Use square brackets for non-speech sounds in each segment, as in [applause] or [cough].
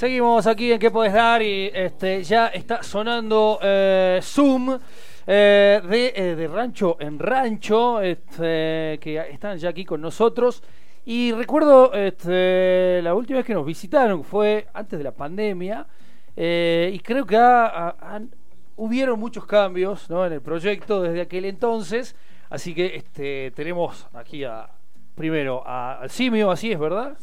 Seguimos aquí en qué puedes dar y este ya está sonando eh, Zoom eh, de, eh, de Rancho en Rancho, este, que están ya aquí con nosotros. Y recuerdo este, la última vez que nos visitaron, fue antes de la pandemia, y creo que hubieron muchos cambios ¿no? en el proyecto desde aquel entonces. Así que este, tenemos aquí a, primero al Simio, así es, ¿verdad?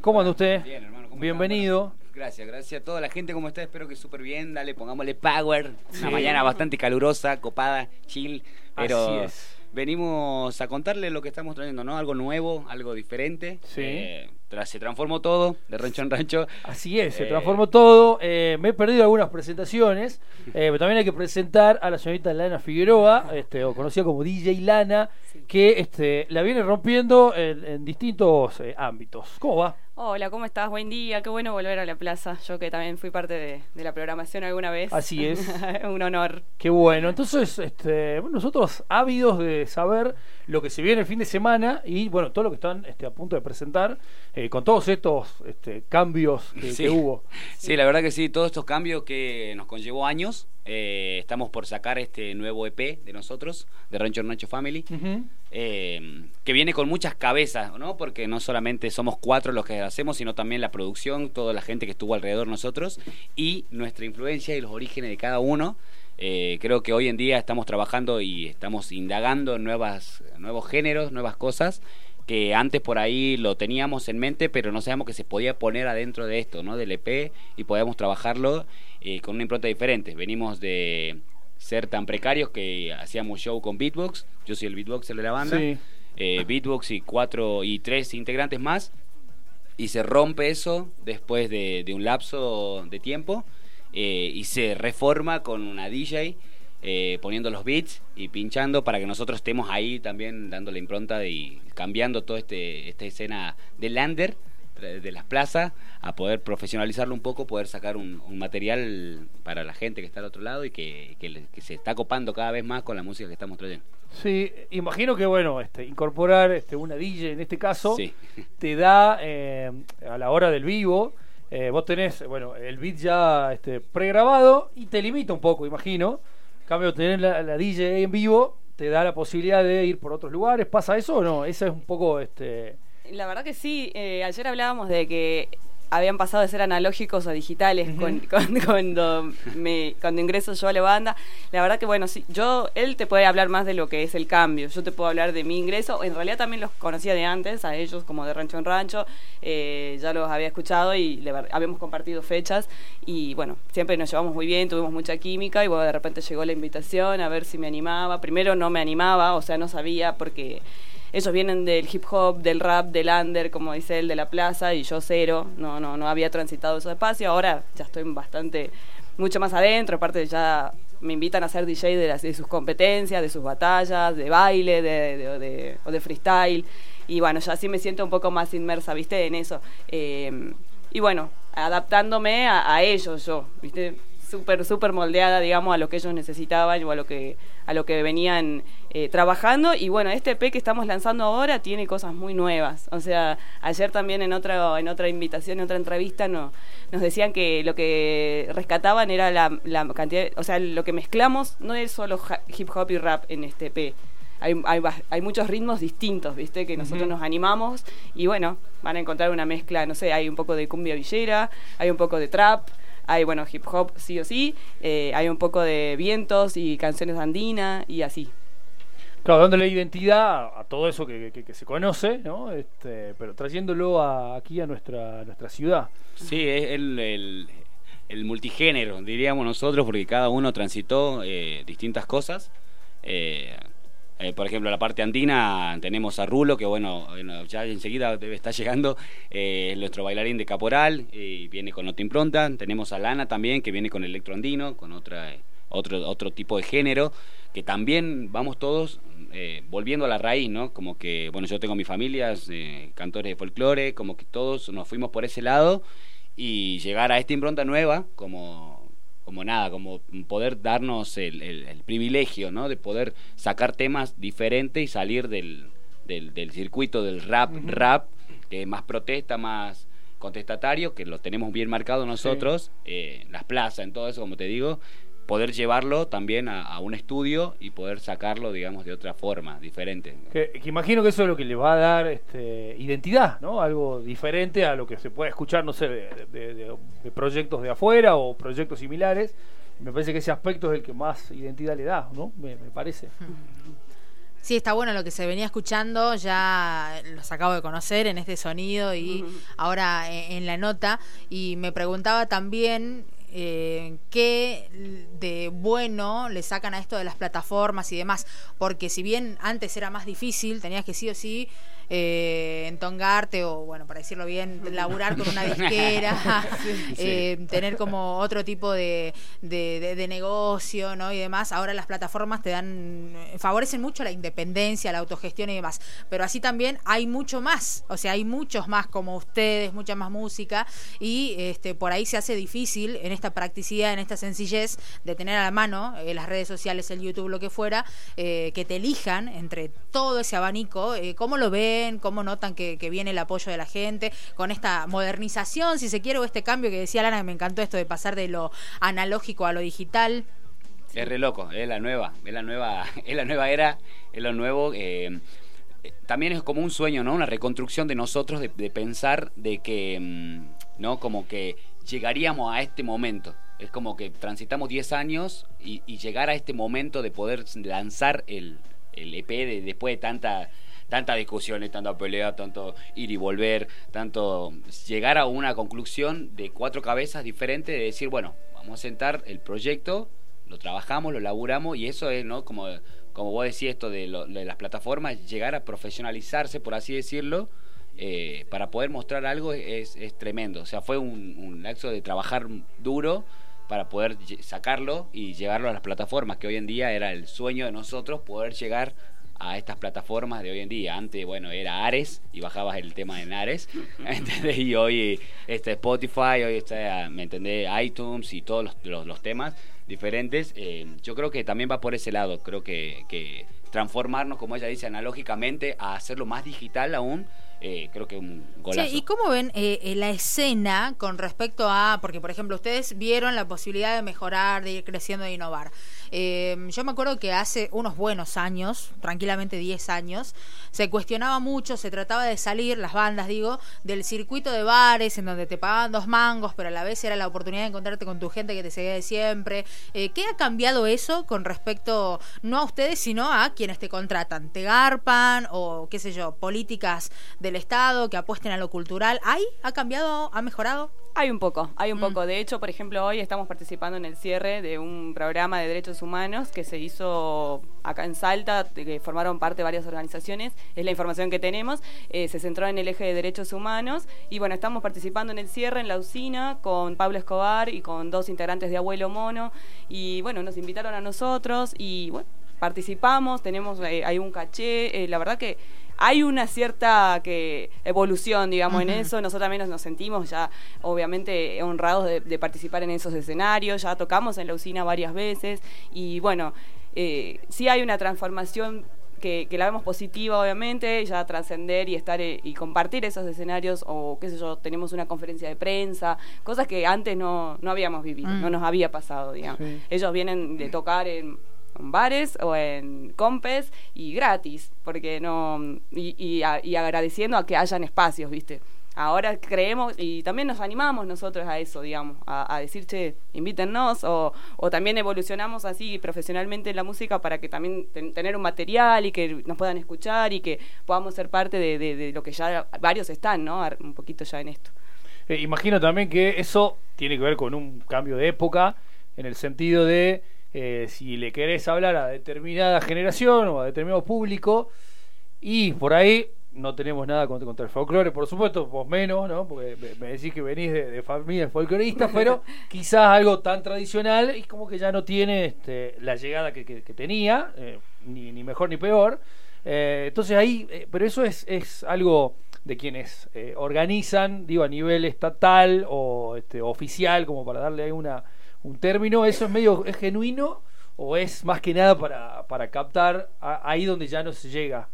¿Cómo anda usted? Bien, hermano. ¿cómo Bienvenido. Gracias, gracias a toda la gente, ¿cómo está? Espero que súper bien, dale, pongámosle power. Sí. Una mañana bastante calurosa, copada, chill, pero Así es. venimos a contarle lo que estamos trayendo, ¿no? Algo nuevo, algo diferente. Sí. Eh, se transformó todo, de rancho en rancho. Así es, se Eh, transformó todo. Eh, me he perdido algunas presentaciones, eh, pero también hay que presentar a la señorita Lana Figueroa, este, o conocida como DJ Lana, que este, la viene rompiendo en, en distintos eh, ámbitos. ¿Cómo va? Hola, ¿cómo estás? Buen día, qué bueno volver a la plaza. Yo que también fui parte de, de la programación alguna vez. Así es. [laughs] Un honor. Qué bueno. Entonces, este, bueno, nosotros ávidos de saber lo que se viene el fin de semana y bueno, todo lo que están este, a punto de presentar eh, con todos estos este, cambios que, Sí. que hubo. Sí, la verdad que sí, todos estos cambios que nos conllevó años. eh, estamos por sacar este nuevo EP de nosotros, de Rancho en Rancho Family. Eh, que viene con muchas cabezas, ¿no? Porque no solamente somos cuatro los que hacemos, sino también la producción, toda la gente que estuvo alrededor de nosotros y nuestra influencia y los orígenes de cada uno. Eh, creo que hoy en día estamos trabajando y estamos indagando en nuevas, nuevos géneros, nuevas cosas que antes por ahí lo teníamos en mente, pero no sabíamos que se podía poner adentro de esto, ¿no? Del EP y podíamos trabajarlo eh, con una impronta diferente. Venimos de ser tan precarios que hacíamos show con beatbox, yo soy el beatboxer de la banda, Sí. eh, beatbox y cuatro y tres integrantes más, y se rompe eso después de, de un lapso de tiempo eh, y se reforma con una DJ eh, poniendo los beats y pinchando para que nosotros estemos ahí también dando la impronta de- y cambiando toda este, esta escena del lander de las plazas a poder profesionalizarlo un poco, poder sacar un, un material para la gente que está al otro lado y que, que se está copando cada vez más con la música que estamos trayendo. Sí, imagino que bueno, este, incorporar este, una DJ en este caso Sí. te da eh, a la hora del vivo, eh, vos tenés bueno el beat ya este, pregrabado y te limita un poco, imagino. Cambio, tener la, la DJ en vivo te da la posibilidad de ir por otros lugares. ¿Pasa eso o no? Esa es un poco este. La verdad que sí, eh, ayer hablábamos de que habían pasado de ser analógicos a digitales con- con- [laughs] cuando, me, cuando ingreso yo a la banda. La verdad que bueno, sí, yo, él te puede hablar más de lo que es el cambio, yo te puedo hablar de mi ingreso, en realidad también los conocía de antes, a ellos como de rancho en rancho, eh, ya los había escuchado y ver- habíamos compartido fechas. Y bueno, siempre nos llevamos muy bien, tuvimos mucha química y bueno, de repente llegó la invitación a ver si me animaba, primero no me animaba, o sea, no sabía porque ellos vienen del hip hop, del rap, del under, como dice él, de la plaza, y yo cero, no, no, no había transitado esos espacios, ahora ya estoy bastante, mucho más adentro, aparte ya me invitan a ser DJ de, las, de sus competencias, de sus batallas, de baile, de, de- de- o de freestyle, y bueno, ya sí me siento un poco más inmersa, viste, en eso. Eh, y bueno, adaptándome a, a ellos yo, viste, súper, súper moldeada, digamos, a lo que ellos necesitaban o a lo que, a lo que venían eh, trabajando. Y bueno, este EP que estamos lanzando ahora tiene cosas muy nuevas. O sea, ayer también en otra, en otra invitación, en otra entrevista, no, nos decían que lo que rescataban era la, la cantidad, o sea, lo que mezclamos no es solo hip hop y rap en este EP. Hay, hay, muchos ritmos distintos, ¿viste? Que nosotros nos animamos y bueno, van a encontrar una mezcla, no sé, hay un poco de cumbia villera, hay un poco de trap, hay, bueno, hip hop sí o sí, eh, hay un poco de vientos y canciones andinas y así. Claro, dándole identidad a, todo eso que, que- que se conoce, ¿no? Este, pero trayéndolo a- aquí a nuestra, a nuestra ciudad. Sí, es el, el, el multigénero, diríamos nosotros, porque cada uno transitó eh, distintas cosas. Eh, eh, por ejemplo, la parte andina tenemos a Rulo, que bueno, ya enseguida debe estar llegando, eh, es nuestro bailarín de caporal, y viene con otra impronta. Tenemos a Lana también, que viene con electroandino, con otra, otro, otro tipo de género, que también vamos todos eh, volviendo a la raíz, ¿no? Como que, bueno, yo tengo mi familia, eh, cantores de folclore, como que todos nos fuimos por ese lado y llegar a esta impronta nueva como como nada, como poder darnos el, el- el privilegio, ¿no? De poder sacar temas diferentes y salir del, del, del circuito del rap, rap, que es más protesta, más contestatario, que lo tenemos bien marcado nosotros, eh, las plazas, en todo eso, como te digo, poder llevarlo también a, un estudio y poder sacarlo, digamos, de otra forma, diferente. Que, imagino que eso es lo que le va a dar este, identidad, ¿no? Algo diferente a lo que se puede escuchar, no sé, de, proyectos de afuera o proyectos similares. Me parece que ese aspecto es el que más identidad le da, ¿no? Me, parece. Sí, está bueno lo que se venía escuchando, ya los acabo de conocer en este sonido y [laughs] ahora en la nota. Y me preguntaba también eh, qué de bueno le sacan a esto de las plataformas y demás, porque si bien antes era más difícil, tenías que sí o sí eh, entongarte o, bueno, para decirlo bien, [laughs] laburar con una disquera, [laughs] eh, tener como otro tipo de, de, negocio, ¿no? Y demás. Ahora las plataformas te dan, favorecen mucho la independencia, la autogestión y demás. Pero así también hay mucho más, o sea, hay muchos más como ustedes, mucha más música y este, por ahí se hace difícil en esta practicidad, en esta sencillez de tener a la mano eh, las redes sociales, el YouTube, lo que fuera, eh, que te elijan entre todo ese abanico, eh, cómo lo cómo notan que, viene el apoyo de la gente, con esta modernización, si se quiere, o este cambio que decía Lana, que me encantó esto de pasar de lo analógico a lo digital. Es re loco, es la nueva, es la nueva, [laughs] es la nueva era, es lo nuevo. Eh, también es como un sueño, ¿no? Una reconstrucción de nosotros, de, pensar de que, mm, ¿no? Como que llegaríamos a este momento. Es como que transitamos 10 años y, llegar a este momento de poder lanzar el, el EP de, después de tanta tantas discusiones, tanta pelea, tanto ir y volver, tanto llegar a una conclusión de cuatro cabezas diferentes de decir, bueno, vamos a sentar el proyecto, lo trabajamos, lo laburamos y eso es, ¿no? Como, como vos decís esto de, las plataformas, llegar a profesionalizarse, por así decirlo, eh, para poder mostrar algo es, tremendo. O sea, fue un, un acto de trabajar duro para poder sacarlo y llevarlo a las plataformas, que hoy en día era el sueño de nosotros poder llegar a estas plataformas de hoy en día. Antes, bueno, era Ares y bajabas el tema en Ares, [laughs] ¿entendés? Y hoy está Spotify, hoy está, ¿me entendés? iTunes y todos los, los, temas diferentes. Eh, yo creo que también va por ese lado. Creo que, que transformarnos, como ella dice, analógicamente a hacerlo más digital aún eh, creo que un golazo. ¿Y cómo ven eh, eh, la escena con respecto a, porque por ejemplo ustedes vieron la posibilidad de mejorar, de ir creciendo, de innovar? yo me acuerdo que hace unos buenos años, tranquilamente 10 años, se cuestionaba mucho, se trataba de salir, las bandas digo, del circuito de bares en donde te pagaban dos mangos, pero a la vez era la oportunidad de encontrarte con tu gente que te seguía de siempre. ¿Qué ha cambiado eso con respecto, no a ustedes, sino a quienes te contratan? ¿Te garpan o qué sé yo, políticas de del Estado, que apuesten a lo cultural. ¿Hay? ¿Ha cambiado? ¿Ha mejorado? Hay un poco, hay un mm. poco. De hecho, por ejemplo, hoy estamos participando en el cierre de un programa de derechos humanos que se hizo acá en Salta, que formaron parte varias organizaciones, es la información que tenemos, eh, se centró en el eje de derechos humanos y bueno, estamos participando en el cierre en la usina con Pablo Escobar y con dos integrantes de Abuelo Mono y bueno, nos invitaron a nosotros y bueno, participamos, tenemos, eh, hay un caché, eh, la verdad que hay una cierta que evolución, digamos, en eso. Nosotros también nos, sentimos ya, obviamente, honrados de, participar en esos escenarios. Ya tocamos en la usina varias veces y bueno, eh, sí hay una transformación que, la vemos positiva, obviamente, ya trascender y estar eh, y compartir esos escenarios, o qué sé yo, tenemos una conferencia de prensa, cosas que antes no, no habíamos vivido, no mm. nos había pasado, digamos. Ellos vienen de tocar en bares o en compes y gratis, porque no y, y, agradeciendo a que hayan espacios, ¿viste? Ahora creemos y también nos animamos nosotros a eso, digamos, a, decir, che, invítennos, o, o, también evolucionamos así profesionalmente en la música para que también tener un material y que nos puedan escuchar y que podamos ser parte de, de, lo que ya varios están, ¿no? Un poquito ya en esto. Eh, imagino también que eso tiene que ver con un cambio de época, en el sentido de eh, si le querés hablar a determinada generación o a determinado público, y por ahí no tenemos nada contra, el folclore, por supuesto, vos menos, ¿no? Porque me, decís que venís de, familia folclorista, pero [laughs] quizás algo tan tradicional y como que ya no tiene este, la llegada que, tenía, eh, ni, ni, mejor ni peor. Eh, entonces ahí, pero eso es, es algo de quienes organizan, digo, a nivel estatal o este, oficial, como para darle ahí una un término, ¿eso es medio es genuino o es más que nada para, para captar ahí donde ya no se llega?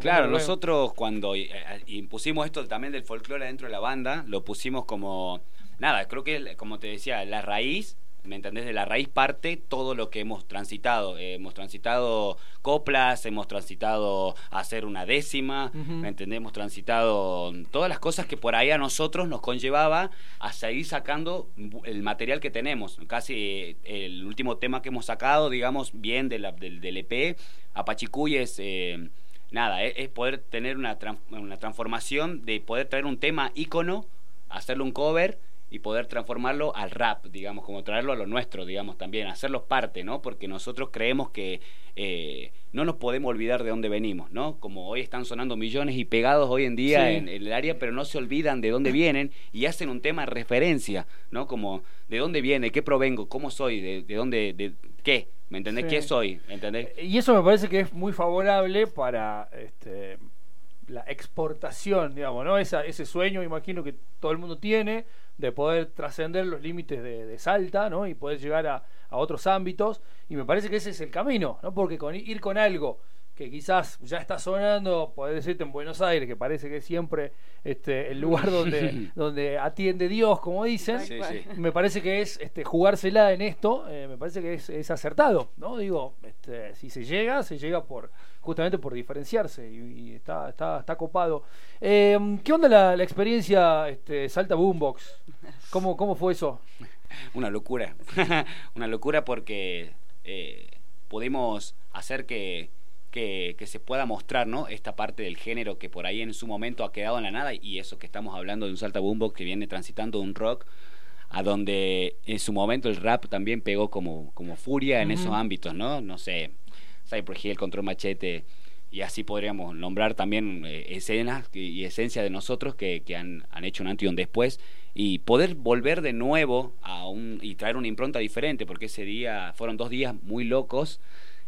claro, nosotros cuando eh, eh, impusimos esto también del folclore dentro de la banda, lo pusimos como, nada, creo que como te decía, la raíz ¿me entendés? De la raíz parte todo lo que hemos transitado. hemos transitado coplas, hemos transitado hacer una décima, ¿me entendés? Hemos transitado todas las cosas que por ahí a nosotros nos conllevaba a seguir sacando el material que tenemos. Casi eh, el último tema que hemos sacado, digamos, bien de del, del EP, Apachicuy es... Eh, nada, es, poder tener una, una transformación de poder traer un tema ícono, hacerle un cover y poder transformarlo al rap, digamos, como traerlo a lo nuestro, digamos, también, hacerlos parte, ¿no? Porque nosotros creemos que eh, no nos podemos olvidar de dónde venimos, ¿no? Como hoy están sonando millones y pegados hoy en día en, el área, pero no se olvidan de dónde vienen y hacen un tema de referencia, ¿no? Como de dónde viene, qué provengo, cómo soy, de, dónde, de qué, ¿me entendés? ¿Qué soy? ¿Entendés? Y eso me parece que es muy favorable para este, la exportación, digamos, ¿no? Esa, ese sueño, imagino que todo el mundo tiene de poder trascender los límites de, Salta, ¿no? Y poder llegar a, a, otros ámbitos. Y me parece que ese es el camino, ¿no? Porque con, ir con algo que quizás ya está sonando, poder decirte en Buenos Aires, que parece que es siempre este, el lugar [laughs] donde, donde atiende Dios, como dicen, me parece que es este, jugársela en esto, eh, me parece que es, acertado, ¿no? Digo, este, si se llega, se llega por justamente por diferenciarse y, está, está, está copado. Em, ¿Qué onda la, experiencia este, Salta Boombox? ¿Cómo, [laughs] ¿Cómo fue eso? Una locura, [laughs] una locura porque eh, pudimos hacer que que, se pueda mostrar, ¿no? Esta parte del género que por ahí en su momento ha quedado en la nada y eso que estamos hablando de un salta bumbo que viene transitando un rock a donde en su momento el rap también pegó como, como furia en esos ámbitos, ¿no? No sé, Cypress Hill, Control Machete, y así podríamos nombrar también eh, escenas y, esencia de nosotros que, que han, han, hecho un antes y un después y poder volver de nuevo a un, y traer una impronta diferente, porque ese día fueron dos días muy locos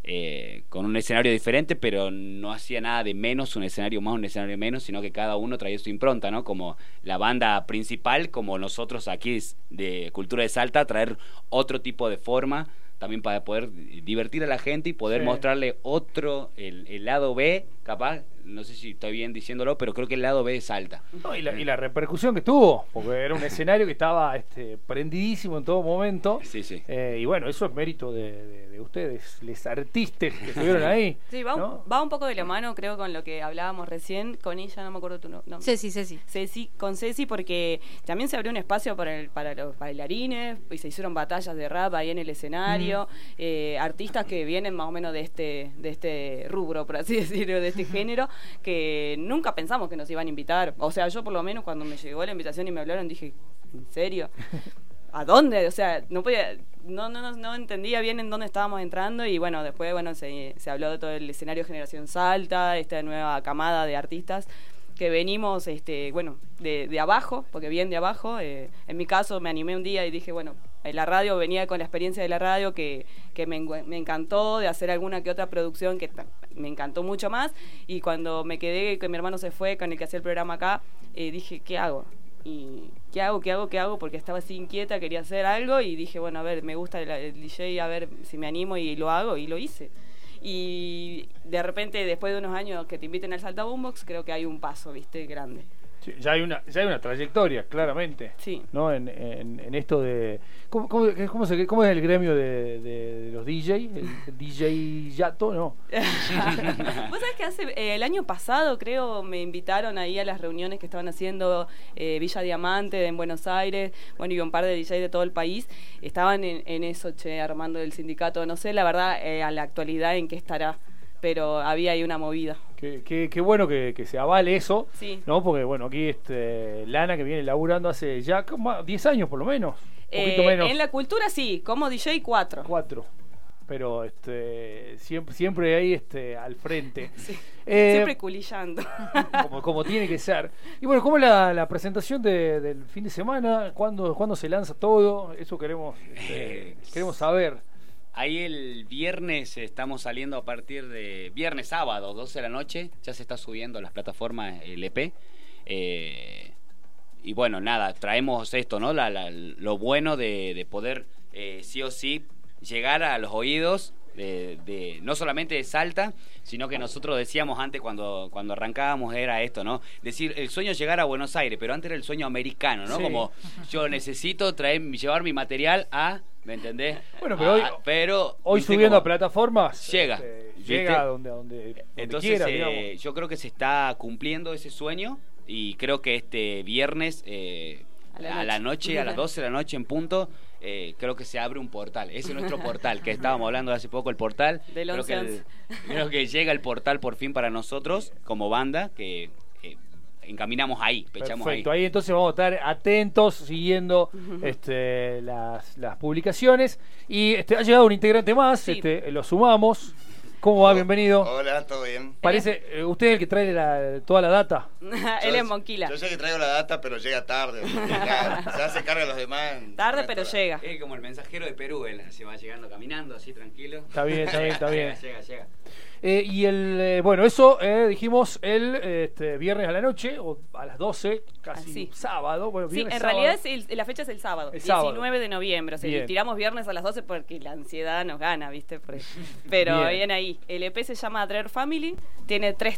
eh, con un escenario diferente, pero no hacía nada de menos, un escenario más, un escenario menos, sino que cada uno traía su impronta, ¿no? Como la banda principal, como nosotros aquí de Cultura de Salta, traer otro tipo de forma también para poder divertir a la gente y poder mostrarle otro, el, el, lado B, capaz, no sé si estoy bien diciéndolo, pero creo que el lado B es alta. y, la, y, la, repercusión que tuvo, porque era un escenario que estaba este, prendidísimo en todo momento. Sí, sí. Eh, y bueno, eso es mérito de, de, ustedes, les artistas que estuvieron ahí. [laughs] Sí, va, un, va un poco de la mano, creo, con lo que hablábamos recién, con ella, no me acuerdo tu nombre. Ceci, Ceci. Ceci, con Ceci, porque también se abrió un espacio para, el, para los bailarines, y se hicieron batallas de rap ahí en el escenario, mm. eh, artistas que vienen más o menos de este, de este rubro, por así [laughs] decirlo, de este género que nunca pensamos que nos iban a invitar. O sea, yo por lo menos cuando me llegó la invitación y me hablaron dije, ¿en serio? [laughs] ¿A dónde? O sea, no podía, no, no, no, entendía bien en dónde estábamos entrando y bueno, después bueno se, se habló de todo el escenario Generación Salta, esta nueva camada de artistas que venimos, este, bueno, de, de abajo, porque bien de abajo. Eh, en mi caso me animé un día y dije, bueno, en la radio venía con la experiencia de la radio que, que me, me, encantó, de hacer alguna que otra producción que me encantó mucho más. Y cuando me quedé, que mi hermano se fue, con el que hacía el programa acá, eh, dije, ¿qué hago? y ¿qué hago? ¿Qué hago? ¿Qué hago? Porque estaba así inquieta, quería hacer algo y dije, bueno, a ver, me gusta el, el, DJ, a ver si me animo y lo hago y lo hice. Y de repente, después de unos años que te inviten al Salta Boombox, creo que hay un paso, ¿viste? Grande ya hay una ya hay una trayectoria claramente sí. no en, en, esto de ¿cómo, cómo, cómo, se, cómo es el gremio de, de, los DJ el, DJ Yato no [laughs] vos sabés que hace eh, el año pasado creo me invitaron ahí a las reuniones que estaban haciendo eh, Villa Diamante en Buenos Aires bueno y un par de DJs de todo el país. Estaban en, en eso che armando el sindicato. No sé la verdad eh, a la actualidad en qué estará pero había ahí una movida. Qué, qué, bueno que, que, se avale eso, ¿no? Porque, bueno, aquí este, Lana que viene laburando hace ya como 10 años por lo menos. Eh, menos. En la cultura sí, como DJ 4. 4 pero este siempre siempre ahí este al frente [laughs] eh, siempre culillando [laughs] como, como, tiene que ser y bueno cómo la, la presentación de, del fin de semana cuándo, cuándo se lanza todo eso queremos este, queremos saber Ahí el viernes estamos saliendo a partir de viernes, sábado, 12 de la noche. Ya se está subiendo a las plataformas el EP. Eh, y bueno, nada, traemos esto, ¿no? lo bueno de, poder eh, sí o sí llegar a los oídos de, de- no solamente de Salta, sino que nosotros decíamos antes cuando, cuando arrancábamos era esto, ¿no? Decir, el sueño es llegar a Buenos Aires, pero antes era el sueño americano, ¿no? Sí. Como yo necesito traer, llevar mi material a, ¿me entendés? Bueno, pero hoy- A- pero, Hoy ¿viste subiendo cómo? a plataformas. Llega, este, llega a donde, a donde, donde Entonces, quiera, eh, yo creo que se está cumpliendo ese sueño y creo que este viernes eh, A a, la noche. a las 12 de la noche en punto, eh, creo que se abre un portal. Ese es nuestro portal, que estábamos hablando hace poco, el portal. Del creo, 11 que el- creo que llega el portal por fin para nosotros como banda, que encaminamos ahí, pechamos Perfecto, ahí. ahí entonces vamos a estar atentos, siguiendo este, las, las publicaciones. Y este, ha llegado un integrante más, Sí. este, lo sumamos. ¿Cómo va? Bienvenido. Hola, ¿todo bien? Parece, eh, usted es el que trae la- toda la data. [laughs] Él es Monquila. Yo sé que traigo la data, pero llega tarde. [laughs] Ya, se hace carga de los demás. Tarde, pero llega. Es como el mensajero de Perú, él se va llegando caminando así tranquilo. Está bien, está bien, está [laughs] bien. Llega, llega, llega. Eh, y el, eh, bueno, eso eh, dijimos el este, viernes a la noche, o a las 12, casi Así. sábado. Bueno, Sí, viernes, en sábado. realidad es el- la fecha es el sábado, El sábado. 19 de noviembre. O sea, Bien. tiramos viernes a las 12 porque la ansiedad nos gana, ¿viste? Pero Bien. bien ahí. El EP se llama Dread Family, tiene tres